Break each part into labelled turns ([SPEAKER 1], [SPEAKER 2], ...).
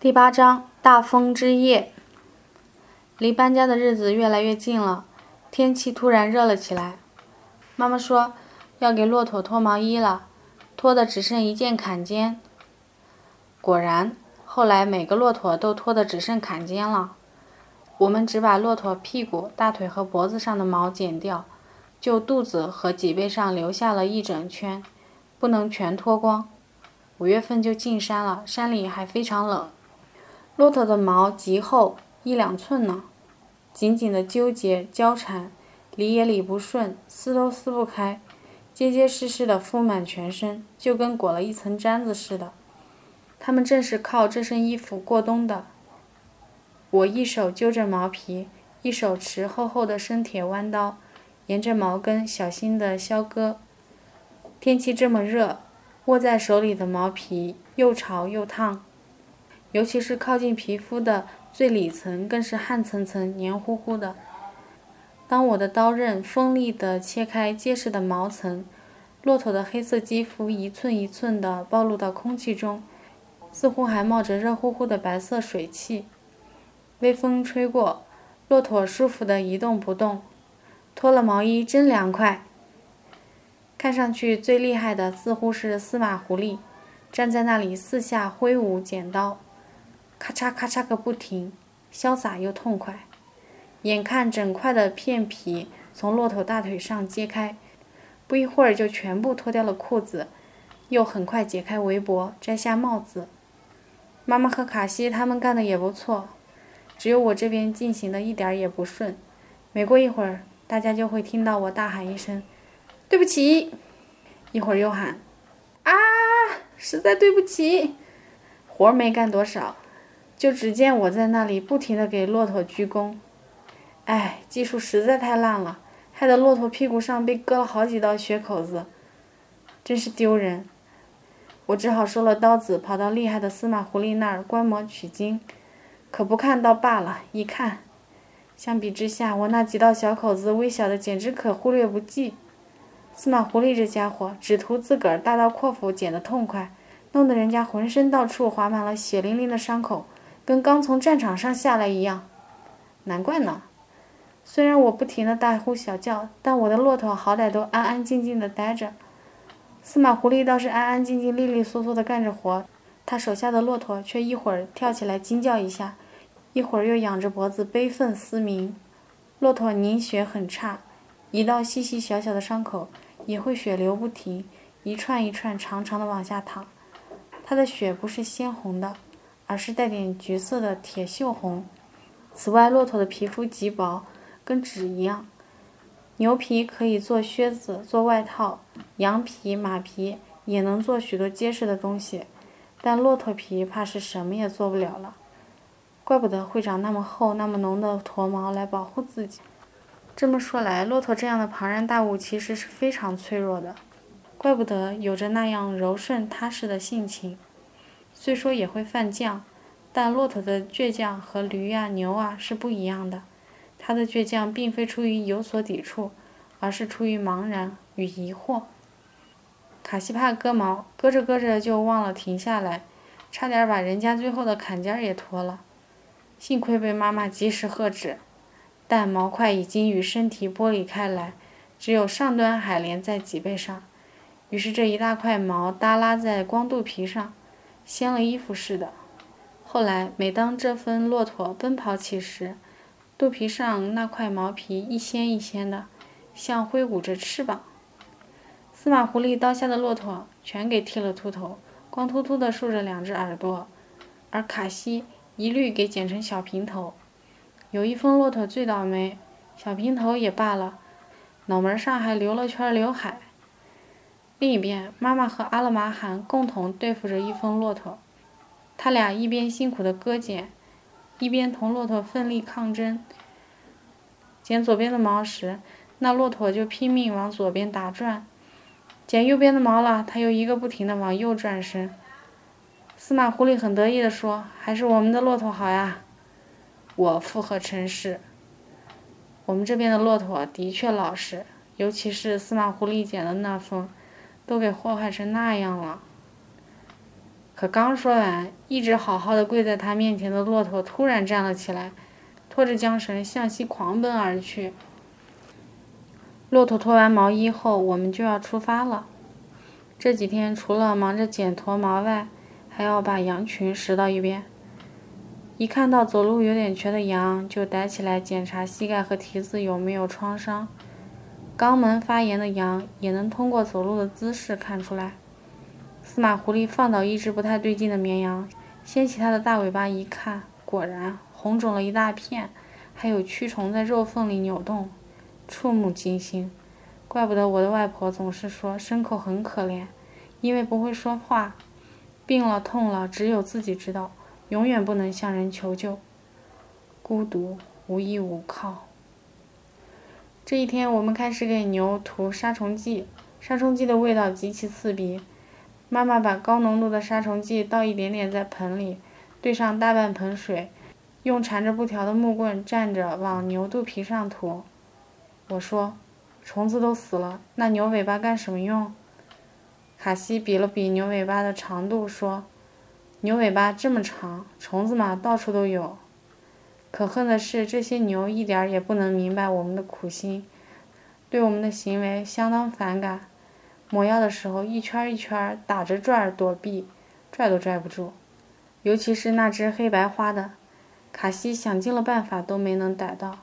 [SPEAKER 1] 第八章大风之夜。离搬家的日子越来越近了，天气突然热了起来。妈妈说要给骆驼脱毛衣了，脱的只剩一件坎肩。果然，后来每个骆驼都脱的只剩坎肩了。我们只把骆驼屁股、大腿和脖子上的毛剪掉，就肚子和脊背上留下了一整圈，不能全脱光。五月份就进山了，山里还非常冷。骆驼的毛极厚，一两寸呢，紧紧的纠结交缠，理也理不顺，撕都撕不开，结结实实的覆满全身，就跟裹了一层毡子似的。它们正是靠这身衣服过冬的。我一手揪着毛皮，一手持厚厚的生铁弯刀，沿着毛根小心地削割。天气这么热，握在手里的毛皮又潮又烫。尤其是靠近皮肤的最里层，更是汗层层、黏糊糊的。当我的刀刃锋利地切开结实的毛层，骆驼的黑色肌肤一寸一寸地暴露到空气中，似乎还冒着热乎乎的白色水汽。微风吹过，骆驼舒服地一动不动。脱了毛衣真凉快。看上去最厉害的似乎是司马狐狸，站在那里四下挥舞剪刀。咔嚓咔嚓个不停，潇洒又痛快。眼看整块的片皮从骆驼大腿上揭开，不一会儿就全部脱掉了裤子，又很快解开围脖，摘下帽子。妈妈和卡西他们干的也不错，只有我这边进行的一点也不顺。没过一会儿，大家就会听到我大喊一声：“对不起！”一会儿又喊：“啊，实在对不起！”活没干多少。就只见我在那里不停地给骆驼鞠躬，哎，技术实在太烂了，害得骆驼屁股上被割了好几道血口子，真是丢人。我只好收了刀子，跑到厉害的司马狐狸那儿观摩取经。可不看倒罢了，一看，相比之下，我那几道小口子微小的简直可忽略不计。司马狐狸这家伙只图自个儿大刀阔斧剪得痛快，弄得人家浑身到处划满了血淋淋的伤口。跟刚从战场上下来一样，难怪呢。虽然我不停的大呼小叫，但我的骆驼好歹都安安静静的待着。司马狐狸倒是安安静静、利利索索的干着活，他手下的骆驼却一会儿跳起来惊叫一下，一会儿又仰着脖子悲愤嘶鸣。骆驼凝血很差，一道细细小小的伤口也会血流不停，一串一串长长的往下淌。它的血不是鲜红的。而是带点橘色的铁锈红。此外，骆驼的皮肤极薄，跟纸一样。牛皮可以做靴子、做外套，羊皮、马皮也能做许多结实的东西，但骆驼皮怕是什么也做不了了。怪不得会长那么厚、那么浓的驼毛来保护自己。这么说来，骆驼这样的庞然大物其实是非常脆弱的，怪不得有着那样柔顺踏实的性情。虽说也会犯犟，但骆驼的倔强和驴啊、牛啊是不一样的。它的倔强并非出于有所抵触，而是出于茫然与疑惑。卡西帕割毛，割着割着就忘了停下来，差点把人家最后的坎肩也脱了。幸亏被妈妈及时喝止，但毛块已经与身体剥离开来，只有上端还连在脊背上。于是这一大块毛耷拉在光肚皮上。掀了衣服似的。后来，每当这分骆驼奔跑起时，肚皮上那块毛皮一掀一掀的，像挥舞着翅膀。司马狐狸刀下的骆驼全给剃了秃头，光秃秃的竖着两只耳朵，而卡西一律给剪成小平头。有一峰骆驼最倒霉，小平头也罢了，脑门上还留了圈刘海。另一边，妈妈和阿勒玛罕共同对付着一峰骆驼，他俩一边辛苦地割剪，一边同骆驼奋力抗争。剪左边的毛时，那骆驼就拼命往左边打转；剪右边的毛了，它又一个不停地往右转身。司马狐狸很得意地说：“还是我们的骆驼好呀！”我附和称是。我们这边的骆驼的确老实，尤其是司马狐狸剪的那峰。都给祸害成那样了。可刚说完，一直好好的跪在他面前的骆驼突然站了起来，拖着缰绳向西狂奔而去。骆驼脱完毛衣后，我们就要出发了。这几天除了忙着剪驼毛外，还要把羊群拾到一边。一看到走路有点瘸的羊，就逮起来检查膝盖和蹄子有没有创伤。肛门发炎的羊也能通过走路的姿势看出来。司马狐狸放倒一只不太对劲的绵羊，掀起它的大尾巴一看，果然红肿了一大片，还有蛆虫在肉缝里扭动，触目惊心。怪不得我的外婆总是说牲口很可怜，因为不会说话，病了痛了只有自己知道，永远不能向人求救，孤独无依无靠。这一天，我们开始给牛涂杀虫剂，杀虫剂的味道极其刺鼻。妈妈把高浓度的杀虫剂倒一点点在盆里，兑上大半盆水，用缠着布条的木棍站着往牛肚皮上涂。我说：“虫子都死了，那牛尾巴干什么用？”卡西比了比牛尾巴的长度，说：“牛尾巴这么长，虫子嘛到处都有。可恨的是，这些牛一点儿也不能明白我们的苦心，对我们的行为相当反感。”抹药的时候，一圈一圈打着转儿躲避，拽都拽不住。尤其是那只黑白花的，卡西想尽了办法都没能逮到。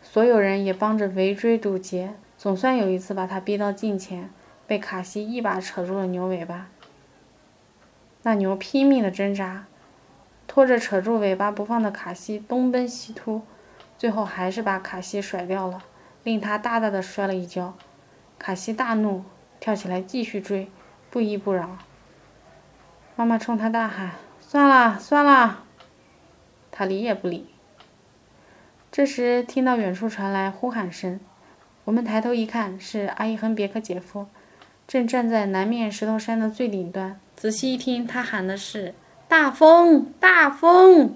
[SPEAKER 1] 所有人也帮着围追堵截，总算有一次把它逼到近前，被卡西一把扯住了牛尾巴。那牛拼命的挣扎，拖着扯住尾巴不放的卡西东奔西突，最后还是把卡西甩掉了，令他大大的摔了一跤。卡西大怒，跳起来继续追，不依不饶。妈妈冲他大喊：“算了，算了！”他理也不理。这时听到远处传来呼喊声，我们抬头一看，是阿依亨别克姐夫，正站在南面石头山的最顶端。仔细一听，他喊的是：“大风，大风！”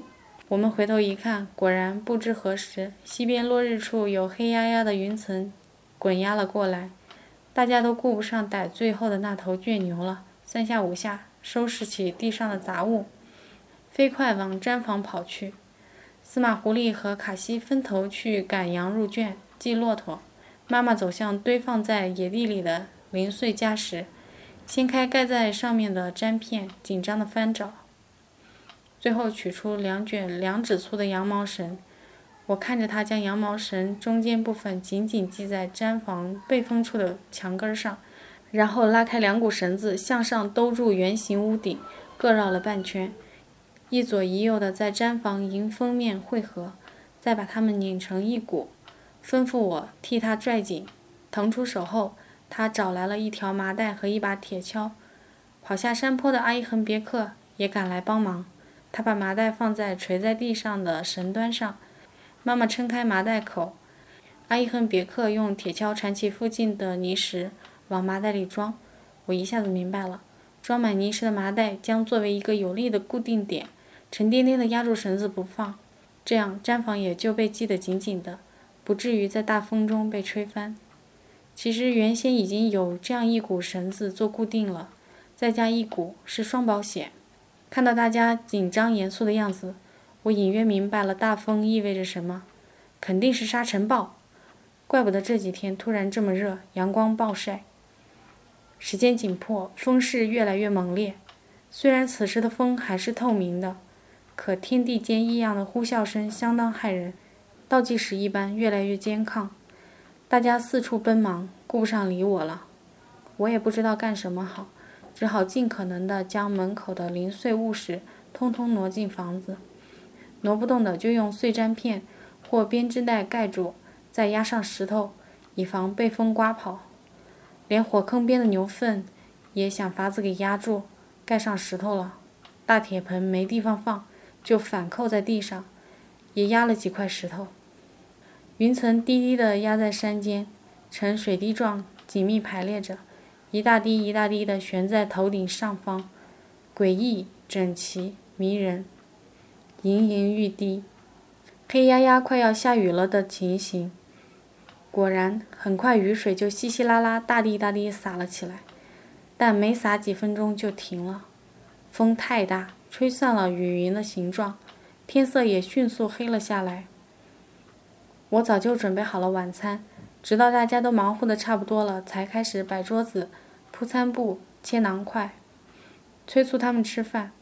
[SPEAKER 1] 我们回头一看，果然不知何时，西边落日处有黑压压的云层滚压了过来。大家都顾不上逮最后的那头倔牛了，三下五下收拾起地上的杂物，飞快往毡房跑去。司马狐狸和卡西分头去赶羊入圈，系骆驼。妈妈走向堆放在野地里的零碎家什，掀开盖在上面的毡片，紧张地翻找，最后取出两卷两指粗的羊毛绳。我看着他将羊毛绳中间部分紧紧系在毡房背风处的墙根上，然后拉开两股绳子向上兜住圆形屋顶，各绕了半圈，一左一右的在毡房迎风面汇合，再把它们拧成一股，吩咐我替他拽紧。腾出手后，他找来了一条麻袋和一把铁锹。跑下山坡的阿依恒别克也赶来帮忙，他把麻袋放在垂在地上的绳端上。妈妈撑开麻袋口，阿依亨别克用铁锹铲起附近的泥石，往麻袋里装。我一下子明白了，装满泥石的麻袋将作为一个有力的固定点，沉甸甸地压住绳子不放，这样毡房也就被系得紧紧的，不至于在大风中被吹翻。其实原先已经有这样一股绳子做固定了，再加一股是双保险。看到大家紧张严肃的样子。我隐约明白了大风意味着什么，肯定是沙尘暴。怪不得这几天突然这么热，阳光暴晒。时间紧迫，风势越来越猛烈。虽然此时的风还是透明的，可天地间异样的呼啸声相当骇人，倒计时一般，越来越坚抗。大家四处奔忙，顾不上理我了。我也不知道干什么好，只好尽可能地将门口的零碎物事通通挪进房子。挪不动的就用碎毡片或编织袋盖住，再压上石头，以防被风刮跑。连火坑边的牛粪也想法子给压住，盖上石头了。大铁盆没地方放，就反扣在地上，也压了几块石头。云层低低的压在山间，呈水滴状紧密排列着，一大滴一大滴的悬在头顶上方，诡异、整齐、迷人。盈盈欲滴，黑压压快要下雨了的情形。果然，很快雨水就稀稀拉拉、大滴大滴洒了起来，但没洒几分钟就停了。风太大，吹散了雨云的形状，天色也迅速黑了下来。我早就准备好了晚餐，直到大家都忙活的差不多了，才开始摆桌子、铺餐布、切囊块，催促他们吃饭。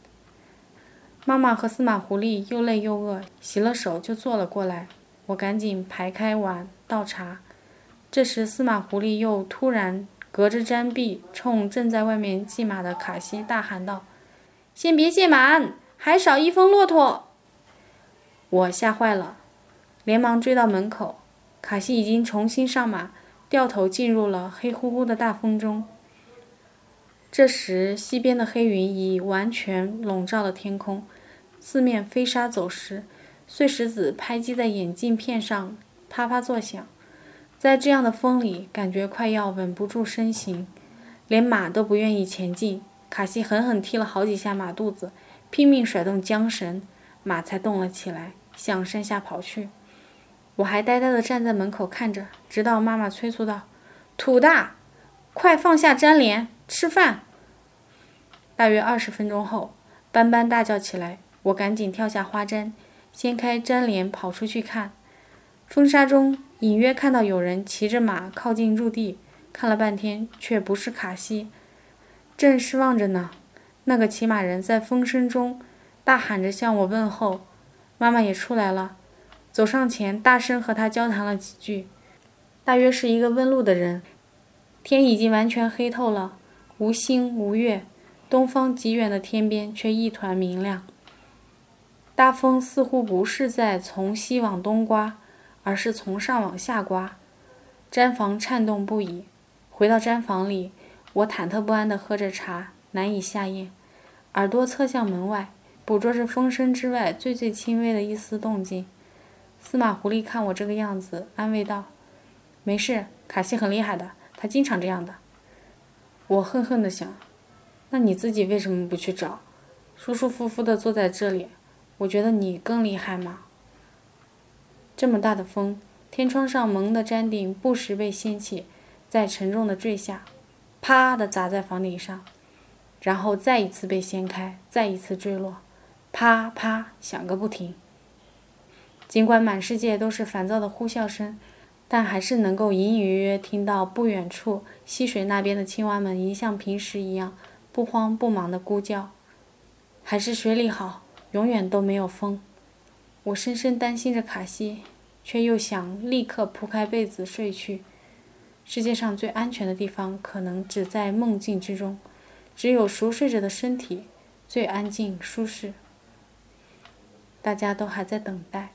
[SPEAKER 1] 妈妈和司马狐狸又累又饿，洗了手就坐了过来。我赶紧排开碗倒茶。这时，司马狐狸又突然隔着毡壁冲正在外面系马的卡西大喊道：“先别卸满，还少一峰骆驼！”我吓坏了。连忙追到门口，卡西已经重新上马，掉头进入了黑乎乎的大风中。这时，西边的黑云已完全笼罩了天空，四面飞沙走石，碎石子拍击在眼镜片上，啪啪作响。在这样的风里，感觉快要稳不住身形，连马都不愿意前进。卡西狠狠踢了好几下马肚子，拼命甩动缰绳，马才动了起来，向山下跑去。我还呆呆地站在门口看着，直到妈妈催促道：“土大，快放下粘连，吃饭。”大约二十分钟后，斑斑大叫起来，我赶紧跳下花毡，掀开毡帘跑出去看。风沙中隐约看到有人骑着马靠近入地，看了半天却不是卡西，正失望着呢。那个骑马人在风声中大喊着向我问候，妈妈也出来了。走上前，大声和他交谈了几句。大约是一个问路的人。天已经完全黑透了，无星无月，东方极远的天边却一团明亮。大风似乎不是在从西往东刮，而是从上往下刮。毡房颤动不已。回到毡房里，我忐忑不安地喝着茶，难以下咽，耳朵侧向门外，捕捉着风声之外最最轻微的一丝动静。司马狐狸看我这个样子，安慰道：“没事，卡西很厉害的，他经常这样的。”我恨恨的想：“那你自己为什么不去找？舒舒服服的坐在这里，我觉得你更厉害吗？”这么大的风，天窗上蒙的毡顶不时被掀起，再沉重的坠下，啪的砸在房顶上，然后再一次被掀开，再一次坠落，啪啪响个不停。尽管满世界都是烦躁的呼啸声，但还是能够隐隐约约听到不远处溪水那边的青蛙们一像平时一样不慌不忙的咕叫。还是水里好，永远都没有风。我深深担心着卡西，却又想立刻铺开被子睡去。世界上最安全的地方，可能只在梦境之中。只有熟睡着的身体，最安静舒适。大家都还在等待。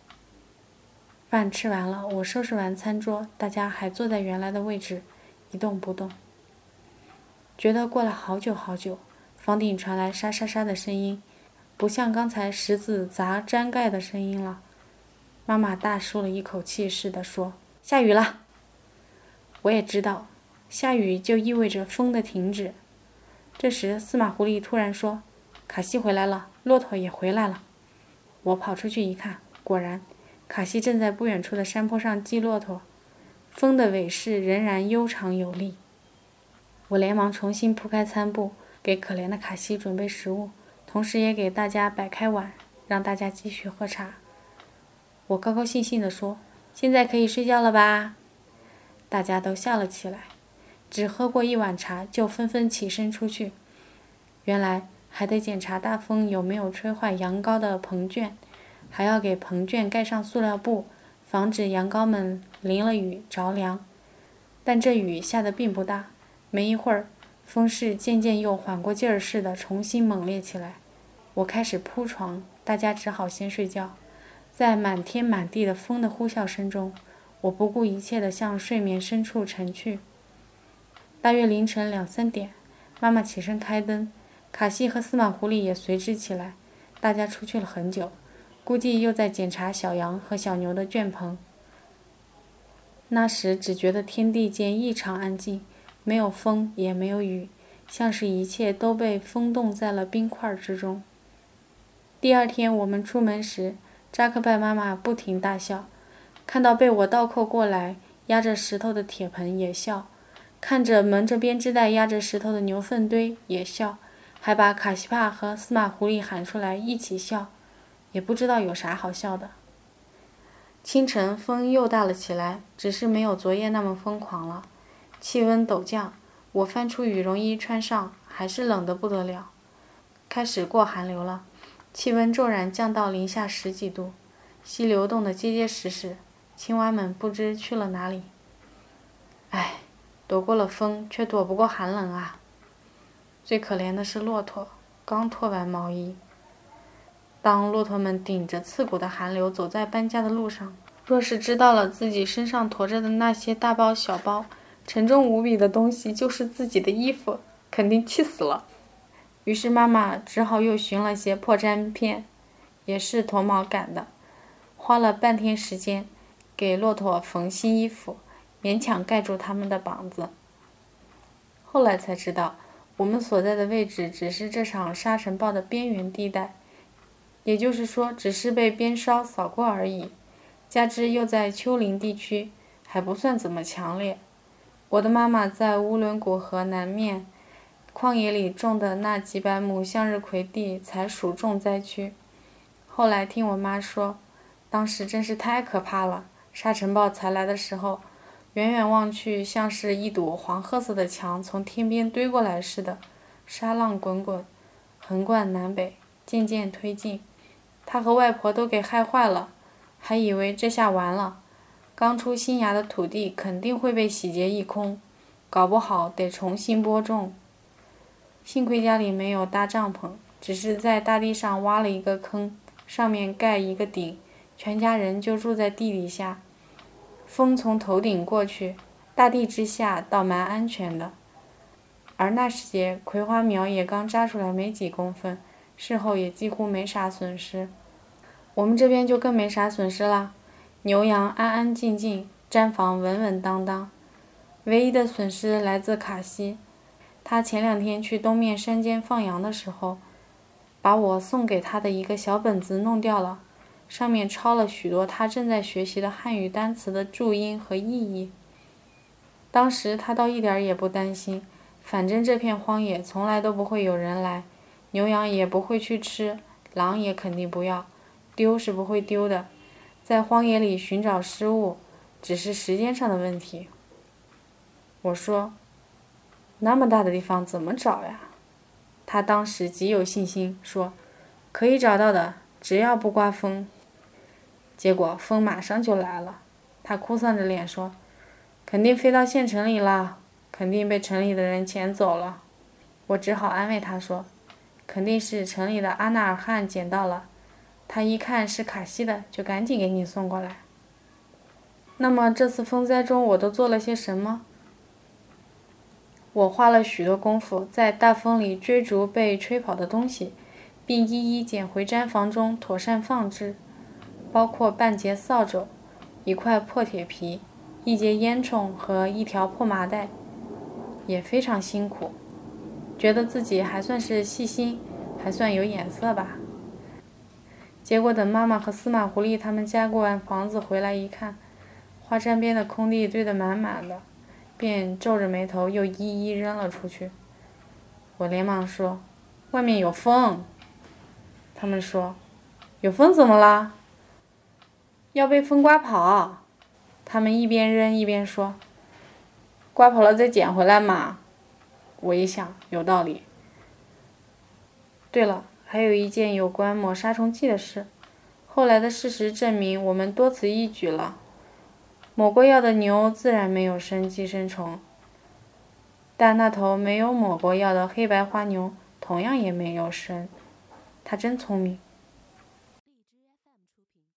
[SPEAKER 1] 饭吃完了，我收拾完餐桌，大家还坐在原来的位置，一动不动。觉得过了好久好久，房顶传来沙沙沙的声音，不像刚才石子砸毡盖的声音了。妈妈大舒了一口气似的说：“下雨了。”我也知道，下雨就意味着风的停止。这时，司马狐狸突然说：“卡西回来了，骆驼也回来了。”我跑出去一看，果然。卡西正在不远处的山坡上系骆驼，风的尾势仍然悠长有力。我连忙重新铺开餐布，给可怜的卡西准备食物，同时也给大家摆开碗，让大家继续喝茶。我高高兴兴地说：“现在可以睡觉了吧？”大家都笑了起来，只喝过一碗茶就纷纷起身出去。原来还得检查大风有没有吹坏羊羔的棚圈。还要给棚圈盖上塑料布，防止羊羔们淋了雨着凉。但这雨下的并不大，没一会儿，风势渐渐又缓过劲儿似的重新猛烈起来。我开始铺床，大家只好先睡觉。在满天满地的风的呼啸声中，我不顾一切地向睡眠深处沉去。大约凌晨两三点，妈妈起身开灯，卡西和司马狐狸也随之起来。大家出去了很久。估计又在检查小羊和小牛的圈棚。那时只觉得天地间异常安静，没有风也没有雨，像是一切都被封冻在了冰块之中。第二天我们出门时，扎克拜妈妈不停大笑，看到被我倒扣过来压着石头的铁盆也笑，看着蒙着编织袋压着石头的牛粪堆也笑，还把卡西帕和司马狐狸喊出来一起笑，也不知道有啥好笑的。清晨风又大了起来，只是没有昨夜那么疯狂了。气温陡降，我翻出羽绒衣穿上，还是冷得不得了。开始过寒流了，气温骤然降到零下十几度，溪流冻得结结实实，青蛙们不知去了哪里。唉，躲过了风，却躲不过寒冷啊！最可怜的是骆驼，刚脱完毛衣。当骆驼们顶着刺骨的寒流走在搬家的路上，若是知道了自己身上驮着的那些大包小包、沉重无比的东西就是自己的衣服，肯定气死了。于是妈妈只好又寻了些破毡片，也是驼毛赶的，花了半天时间给骆驼缝新衣服，勉强盖住他们的膀子。后来才知道。我们所在的位置只是这场沙尘暴的边缘地带，也就是说，只是被鞭梢扫过而已。加之又在丘陵地区，还不算怎么强烈。我的妈妈在乌伦古河南面旷野里种的那几百亩向日葵地才属重灾区。后来听我妈说，当时真是太可怕了。沙尘暴才来的时候。远远望去，像是一堵黄褐色的墙从天边堆过来似的，沙浪滚滚，横贯南北，渐渐推进。他和外婆都给害坏了，还以为这下完了，刚出新芽的土地肯定会被洗劫一空，搞不好得重新播种。幸亏家里没有搭帐篷，只是在大地上挖了一个坑，上面盖一个顶，全家人就住在地底下。风从头顶过去，大地之下倒蛮安全的。而那时节，葵花苗也刚扎出来没几公分，事后也几乎没啥损失。我们这边就更没啥损失了，牛羊安安静静，毡房稳稳当当。唯一的损失来自卡西，他前两天去东面山间放羊的时候，把我送给他的一个小本子弄掉了。上面抄了许多他正在学习的汉语单词的注音和意义。当时他倒一点也不担心，反正这片荒野从来都不会有人来，牛羊也不会去吃，狼也肯定不要，丢是不会丢的。在荒野里寻找失物，只是时间上的问题。我说：“那么大的地方怎么找呀？”他当时极有信心说：“可以找到的，只要不刮风。”结果风马上就来了，他哭丧着脸说：“肯定飞到县城里了，肯定被城里的人捡走了。”我只好安慰他说：“肯定是城里的阿纳尔汗捡到了，他一看是卡西的，就赶紧给你送过来。”那么这次风灾中我都做了些什么？我花了许多功夫在大风里追逐被吹跑的东西，并一一捡回毡房中妥善放置。包括半截扫帚、一块破铁皮、一截烟囱和一条破麻袋，也非常辛苦。觉得自己还算是细心，还算有眼色吧。结果等妈妈和司马狐狸他们加固完房子回来一看，花山边的空地堆得满满的，便皱着眉头又一一扔了出去。我连忙说：“外面有风。”他们说：“有风怎么啦？”要被风刮跑，他们一边扔一边说：“刮跑了再捡回来嘛。”我一想，有道理。对了，还有一件有关抹杀虫剂的事。后来的事实证明，我们多此一举了。抹过药的牛自然没有生寄生虫，但那头没有抹过药的黑白花牛同样也没有生。它真聪明。